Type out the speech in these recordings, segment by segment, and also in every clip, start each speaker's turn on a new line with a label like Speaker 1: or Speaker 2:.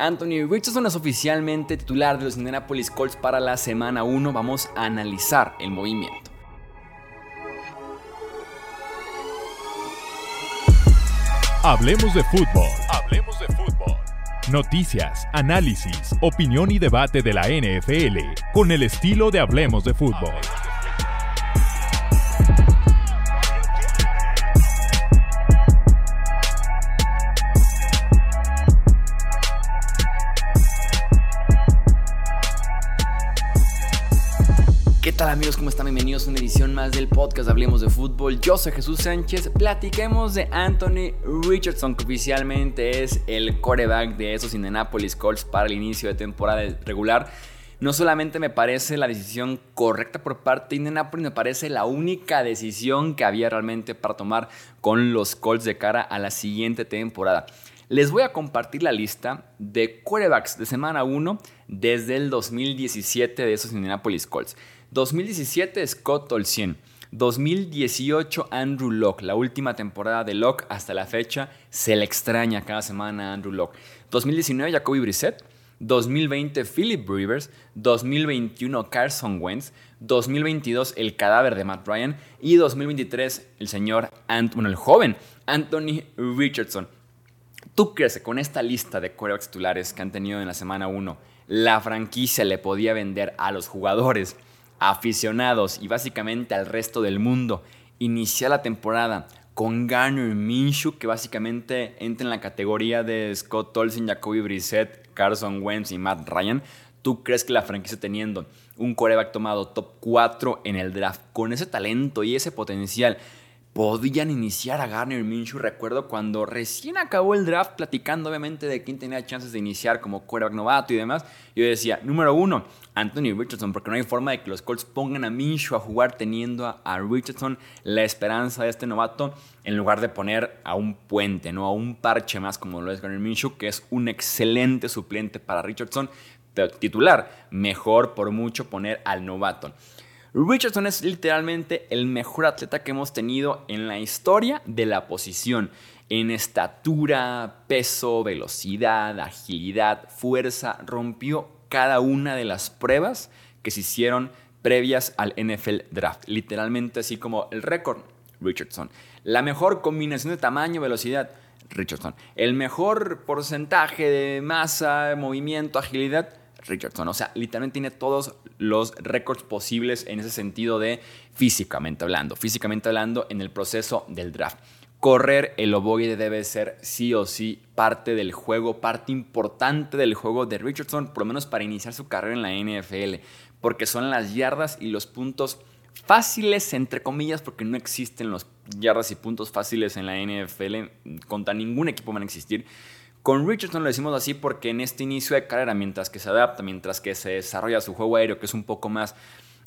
Speaker 1: Anthony Richardson es oficialmente titular de los Indianapolis Colts para la semana 1. Vamos a analizar el movimiento.
Speaker 2: Hablemos de fútbol. Hablemos de fútbol. Noticias, análisis, opinión y debate de la NFL con el estilo de Hablemos de fútbol.
Speaker 1: Hola amigos? ¿Cómo están? Bienvenidos a una edición más del podcast Hablemos de Fútbol. Yo soy Jesús Sánchez. Platiquemos de Anthony Richardson, que oficialmente es el coreback de esos Indianapolis Colts para el inicio de temporada regular. No solamente me parece la decisión correcta por parte de Indianapolis, me parece la única decisión que había realmente para tomar con los Colts de cara a la siguiente temporada. Les voy a compartir la lista de quarterbacks de semana 1 desde el 2017 de esos Indianapolis Colts. 2017 Scott Olsien. 2018 Andrew Locke, la última temporada de Locke hasta la fecha, se le extraña cada semana a Andrew Locke. 2019 Jacoby Brissett, 2020 Philip Rivers, 2021 Carson Wentz, 2022 el cadáver de Matt Ryan y 2023 el señor, bueno, el joven Anthony Richardson. ¿Tú crees que con esta lista de quarterbacks titulares que han tenido en la semana 1, la franquicia le podía vender a los jugadores aficionados y básicamente al resto del mundo iniciar la temporada con Garner Minshew, que básicamente entra en la categoría de Scott Tolson, Jacoby Brissett, Carson Wentz y Matt Ryan. ¿Tú crees que la franquicia teniendo un coreback tomado top 4 en el draft con ese talento y ese potencial podían iniciar a Garner Minshew. Recuerdo cuando recién acabó el draft, platicando obviamente de quién tenía chances de iniciar como quarterback novato y demás. Yo decía, número uno, Anthony Richardson, porque no hay forma de que los Colts pongan a Minshew a jugar teniendo a, Richardson la esperanza de este novato en lugar de poner a un puente, ¿no? a un parche más como lo es Garner Minshew, que es un excelente suplente para Richardson, titular, mejor por mucho poner al novato. Richardson es literalmente el mejor atleta que hemos tenido en la historia de la posición. En estatura, peso, velocidad, agilidad, fuerza, rompió cada una de las pruebas que se hicieron previas al NFL Draft. Literalmente así como el récord, Richardson. La mejor combinación de tamaño, velocidad, Richardson. El mejor porcentaje de masa, movimiento, agilidad, Richardson. O sea, literalmente tiene todos los récords posibles en ese sentido de físicamente hablando. Físicamente hablando en el proceso del draft. Correr el ovoide debe ser sí o sí parte del juego, parte importante del juego de Richardson, por lo menos para iniciar su carrera en la NFL, porque son las yardas y los puntos fáciles, entre comillas, porque no existen los yardas y puntos fáciles en la NFL, contra ningún equipo van a existir con Richardson lo decimos así porque en este inicio de carrera, mientras que se adapta, mientras que se desarrolla su juego aéreo, que es un poco más,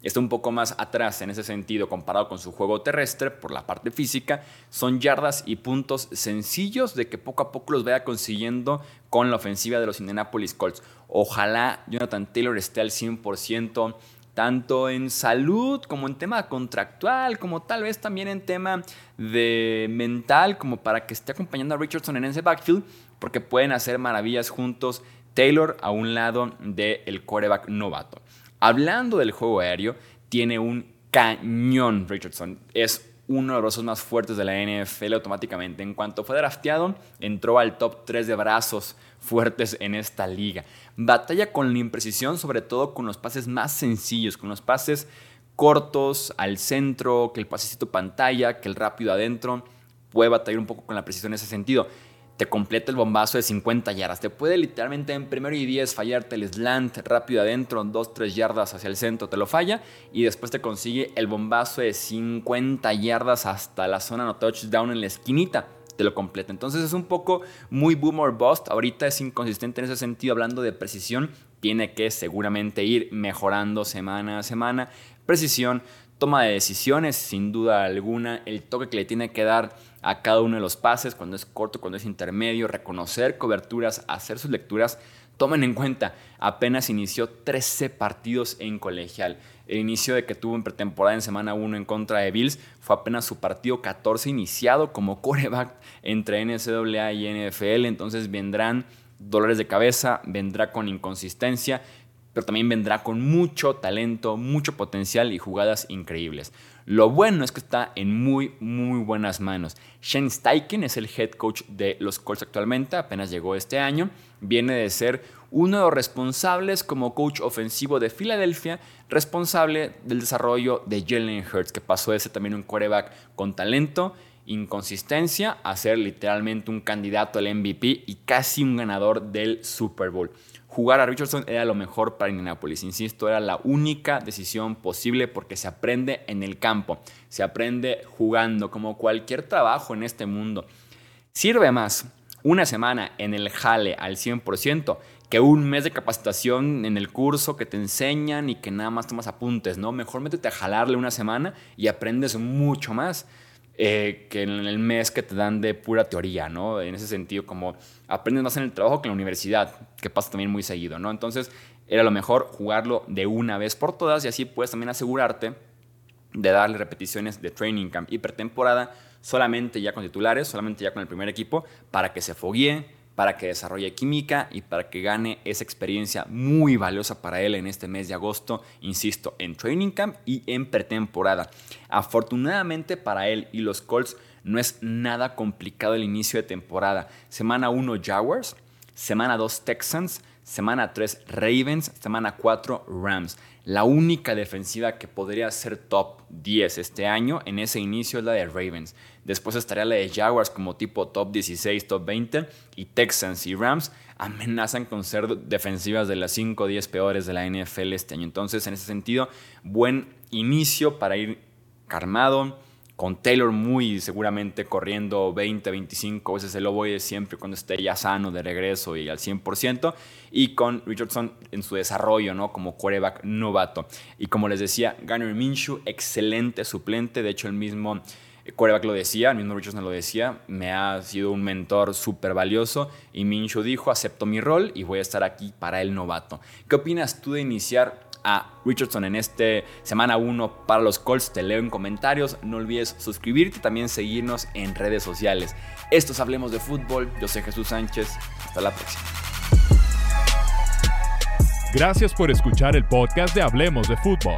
Speaker 1: está un poco más atrás en ese sentido comparado con su juego terrestre por la parte física, son yardas y puntos sencillos de que poco a poco los vaya consiguiendo con la ofensiva de los Indianapolis Colts. Ojalá Jonathan Taylor esté al 100% tanto en salud como en tema contractual, como tal vez también en tema de mental, como para que esté acompañando a Richardson en ese backfield porque pueden hacer maravillas juntos Taylor a un lado del el quarterback novato. Hablando del juego aéreo, tiene un cañón Richardson. Es uno de los brazos más fuertes de la NFL automáticamente. En cuanto fue drafteado, entró al top 3 de brazos fuertes en esta liga. Batalla con la imprecisión, sobre todo con los pases más sencillos, con los pases cortos al centro, que el pasecito pantalla, que el rápido adentro. Puede batallar un poco con la precisión en ese sentido te completa el bombazo de 50 yardas. Te puede literalmente en primero y 10 fallarte el slant rápido adentro, 2-3 yardas hacia el centro, te lo falla. Y después te consigue el bombazo de 50 yardas hasta la zona no touchdown en la esquinita. Te lo completa. Entonces es un poco muy boomer bust. Ahorita es inconsistente en ese sentido, hablando de precisión. Tiene que seguramente ir mejorando semana a semana. Precisión, toma de decisiones, sin duda alguna. El toque que le tiene que dar a cada uno de los pases, cuando es corto, cuando es intermedio, reconocer coberturas, hacer sus lecturas. Tomen en cuenta, apenas inició 13 partidos en colegial. El inicio de que tuvo en pretemporada en semana 1 en contra de Bills fue apenas su partido 14 iniciado como coreback entre NCAA y NFL. Entonces vendrán dolores de cabeza, vendrá con inconsistencia, pero también vendrá con mucho talento, mucho potencial y jugadas increíbles. Lo bueno es que está en muy, muy buenas manos. Shane Steichen es el head coach de los Colts actualmente, apenas llegó este año. Viene de ser uno de los responsables como coach ofensivo de Filadelfia, responsable del desarrollo de Jalen Hurts, que pasó de ser también un quarterback con talento, inconsistencia, a ser literalmente un candidato al MVP y casi un ganador del Super Bowl jugar a Richardson era lo mejor para Indianapolis. Insisto, era la única decisión posible porque se aprende en el campo, se aprende jugando, como cualquier trabajo en este mundo. Sirve más una semana en el jale al 100% que un mes de capacitación en el curso que te enseñan y que nada más tomas apuntes, ¿no? Mejor métete a jalarle una semana y aprendes mucho más. Eh, que en el mes que te dan de pura teoría, ¿no? En ese sentido, como aprendes más en el trabajo que en la universidad, que pasa también muy seguido, ¿no? Entonces, era lo mejor jugarlo de una vez por todas y así puedes también asegurarte de darle repeticiones de training camp y pretemporada solamente ya con titulares, solamente ya con el primer equipo, para que se foguee, para que desarrolle química y para que gane esa experiencia muy valiosa para él en este mes de agosto, insisto, en training camp y en pretemporada. Afortunadamente para él y los Colts no es nada complicado el inicio de temporada. Semana 1 Jaguars, semana 2 Texans, semana 3 Ravens, semana 4 Rams. La única defensiva que podría ser top 10 este año en ese inicio es la de Ravens. Después estaría la de Jaguars como tipo top 16, top 20. Y Texans y Rams amenazan con ser defensivas de las 5 o 10 peores de la NFL este año. Entonces, en ese sentido, buen inicio para ir calmado con Taylor muy seguramente corriendo 20, 25 veces el ovoide siempre cuando esté ya sano de regreso y al 100%, y con Richardson en su desarrollo, ¿no? Como quarterback novato. Y como les decía, Garner Minshew, excelente suplente, de hecho el mismo quarterback lo decía, el mismo Richardson lo decía, me ha sido un mentor súper valioso y Minshew dijo, acepto mi rol y voy a estar aquí para el novato. ¿Qué opinas tú de iniciar a Richardson en este semana 1 para los Colts. Te leo en comentarios. No olvides suscribirte y también seguirnos en redes sociales. Estos Hablemos de Fútbol. Yo soy Jesús Sánchez. Hasta la próxima.
Speaker 2: Gracias por escuchar el podcast de Hablemos de Fútbol.